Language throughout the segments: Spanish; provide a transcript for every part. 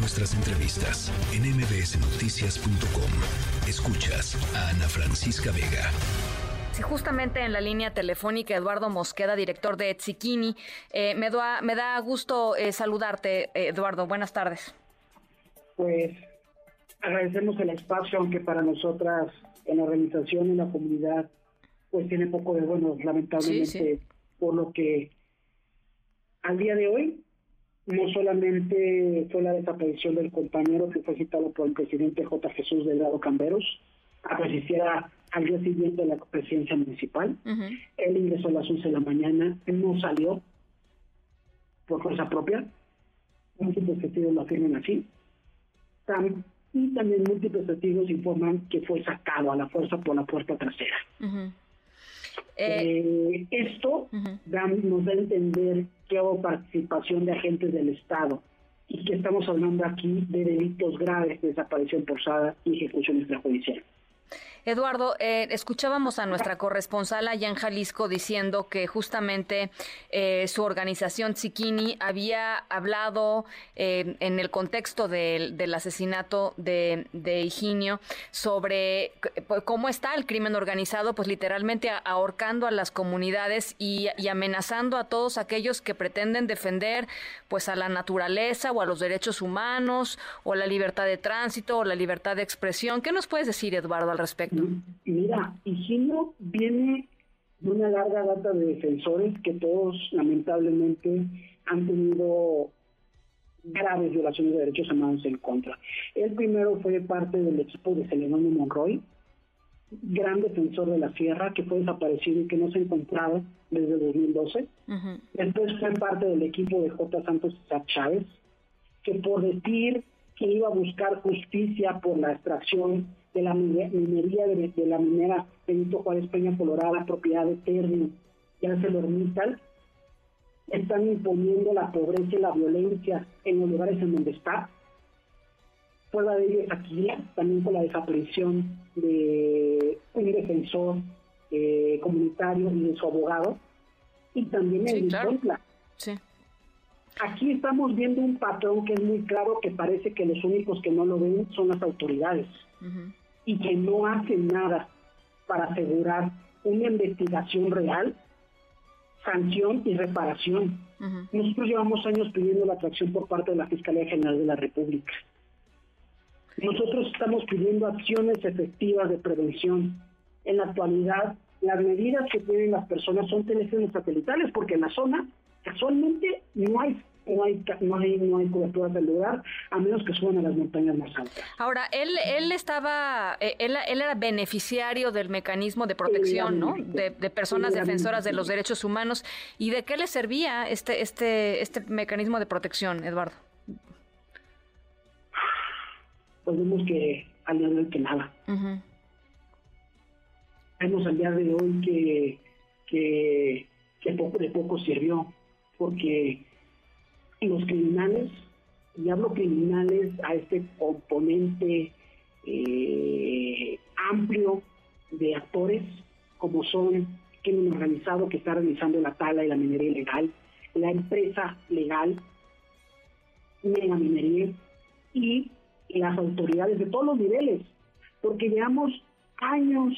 nuestras entrevistas en mbsnoticias.com. Escuchas a Ana Francisca Vega. Sí, justamente en la línea telefónica, Eduardo Mosqueda, director de Etzikini. Eh, me, da, me da gusto eh, saludarte, Eduardo. Buenas tardes. Pues agradecemos el espacio, aunque para nosotras en la organización, en la comunidad, pues tiene poco de bueno, lamentablemente, por lo que al día de hoy no solamente fue la desaparición del compañero que fue citado por el presidente J. Jesús Delgado Camberos, a que al día siguiente de la presidencia municipal. Él ingresó a las 11 de la mañana, no salió por fuerza propia. Múltiples testigos lo afirman así. y también múltiples testigos informan que fue sacado a la fuerza por la puerta trasera. Eh, esto nos da a entender que hubo participación de agentes del Estado y que estamos hablando aquí de delitos graves de desaparición forzada y ejecución extrajudicial. Eduardo, eh, escuchábamos a nuestra corresponsal allá en Jalisco diciendo que justamente eh, su organización Tsikini había hablado eh, en el contexto del, asesinato de, Higinio sobre cómo está el crimen organizado, pues literalmente ahorcando a las comunidades y, amenazando a todos aquellos que pretenden defender pues a la naturaleza o a los derechos humanos o la libertad de tránsito o la libertad de expresión. ¿Qué nos puedes decir, Eduardo, al respecto? Mira, Higinio viene de una larga data de defensores que todos lamentablemente han tenido graves violaciones de derechos humanos en contra. El primero fue parte del equipo de Celedonio Monroy, gran defensor de la sierra que fue desaparecido y que no se encontraba desde 2012. Después fue parte del equipo de J. Santos Chávez, que por decir que iba a buscar justicia por la extracción de la minería de, la minera Benito Juárez Peña Colorada, propiedad de Terni y ArcelorMittal, están imponiendo la pobreza y la violencia en los lugares en donde está. Prueba de ello es aquí, también con la desaparición de un defensor eh, comunitario y de su abogado, y también en sí, Aquí estamos viendo un patrón que es muy claro, que parece que los únicos que no lo ven son las autoridades y que no hacen nada para asegurar una investigación real, sanción y reparación. Nosotros llevamos años pidiendo la atracción por parte de la Fiscalía General de la República. Nosotros estamos pidiendo acciones efectivas de prevención. En la actualidad, las medidas que tienen las personas son teléfonos satelitales, porque en la zona casualmente no hay no hay, no hay, no hay cobertura del lugar, a menos que suban a las montañas más altas. Ahora, él, él estaba, eh, él, él era beneficiario del mecanismo de protección, ¿no? De, personas defensoras de los derechos humanos. ¿Y de qué le servía este, este, este mecanismo de protección, Eduardo? Pues vemos que al día de hoy que nada. Vemos al día de hoy que, que, que poco de poco sirvió, porque los criminales, y hablo criminales a este componente eh, amplio de actores, como son crimen organizado que está realizando la tala y la minería ilegal, la empresa legal la minería y las autoridades de todos los niveles, porque llevamos años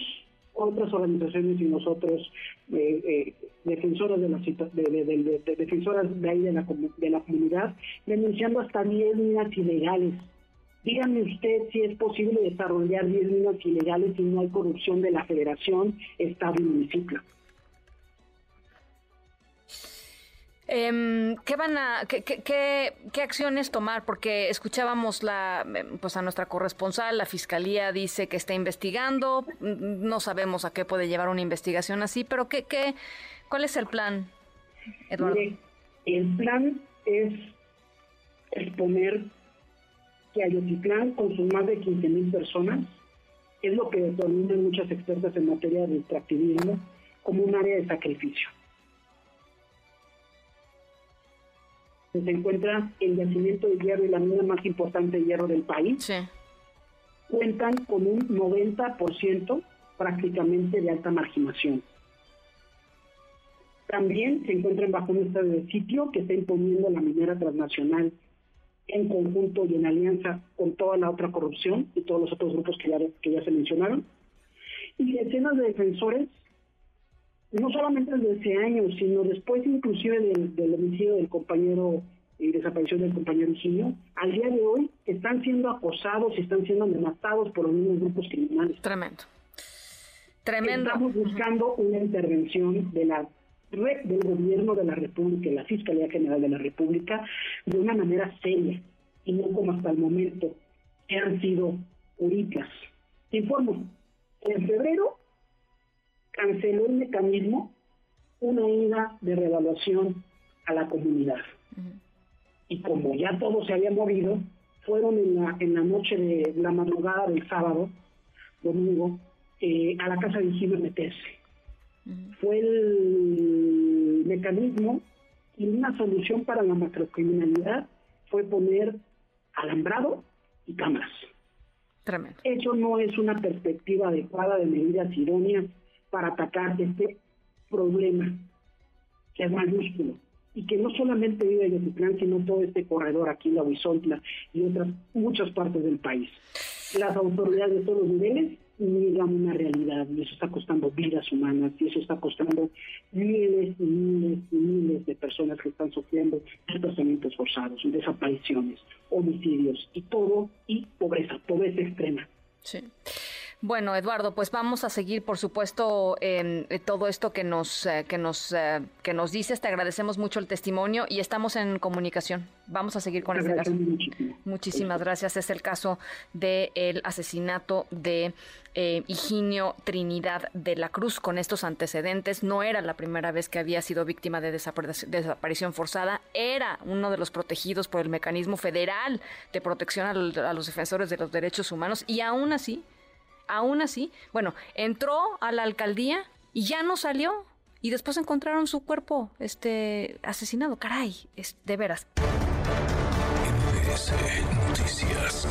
otras organizaciones y nosotros, eh, eh, defensoras de, la, de, defensoras de ahí de la, de la comunidad, denunciando hasta 10 minas ilegales. Dígame usted si es posible desarrollar 10 minas ilegales si no hay corrupción de la federación, estado y municipio. ¿Qué van a, qué, qué, acciones tomar? Porque escuchábamos la, em, pues a nuestra corresponsal, la fiscalía dice que está investigando, no sabemos a qué puede llevar una investigación así, pero ¿qué, qué, cuál es el plan, Eduardo? el plan es exponer que Ayotitlán, con sus más de 15 mil personas, es lo que determinan muchas expertas en materia de extractivismo como un área de sacrificio se encuentra el yacimiento de hierro y la mina más importante de hierro del país. Cuentan con un 90% prácticamente de alta marginación. También se encuentran bajo un estado de sitio que está imponiendo la minera transnacional en conjunto y en alianza con toda la otra corrupción y todos los otros grupos que ya, que ya se mencionaron. Y decenas de defensores, no solamente desde ese año, sino después inclusive del, del homicidio del compañero y desaparición del compañero Higinio, al día de hoy están siendo acosados y están siendo amenazados por los mismos grupos criminales. Tremendo. Tremendo. Estamos buscando una intervención de la del gobierno de la República y la Fiscalía General de la República de una manera seria y no como hasta el momento que han sido curitas. Informo, en febrero canceló el mecanismo una ida de revaluación a la comunidad. Y como ya todo se había movido, fueron en la, en la noche de la madrugada del sábado, domingo, eh, a la casa de Gino meterse. Fue el mecanismo y una solución para la macrocriminalidad fue poner alambrado y cámaras. Tremendo. Eso no es una perspectiva adecuada de medidas idóneas para atacar este problema, que es mayúsculo, y que no solamente vive Yotitlán, sino todo este corredor aquí la Huizontla y otras muchas partes del país. Las autoridades de todos los niveles niegan una realidad y eso está costando vidas humanas y eso está costando miles y miles y miles de personas que están sufriendo desplazamientos forzados, desapariciones, homicidios y todo, y pobreza, pobreza extrema. Sí. Bueno, Eduardo, pues vamos a seguir, por supuesto, eh, todo esto que nos eh, que nos eh, que nos dices. Te agradecemos mucho el testimonio y estamos en comunicación. Vamos a seguir con este caso. Muchísimas gracias. Es el caso del asesinato de Higinio Trinidad de la Cruz con estos antecedentes. No era la primera vez que había sido víctima de desaparición forzada. Era uno de los protegidos por el mecanismo federal de protección a los defensores de los derechos humanos y aún así Aún así, bueno, entró a la alcaldía y ya no salió. Y después encontraron su cuerpo este, asesinado. Caray, es, de veras. MBS Noticias.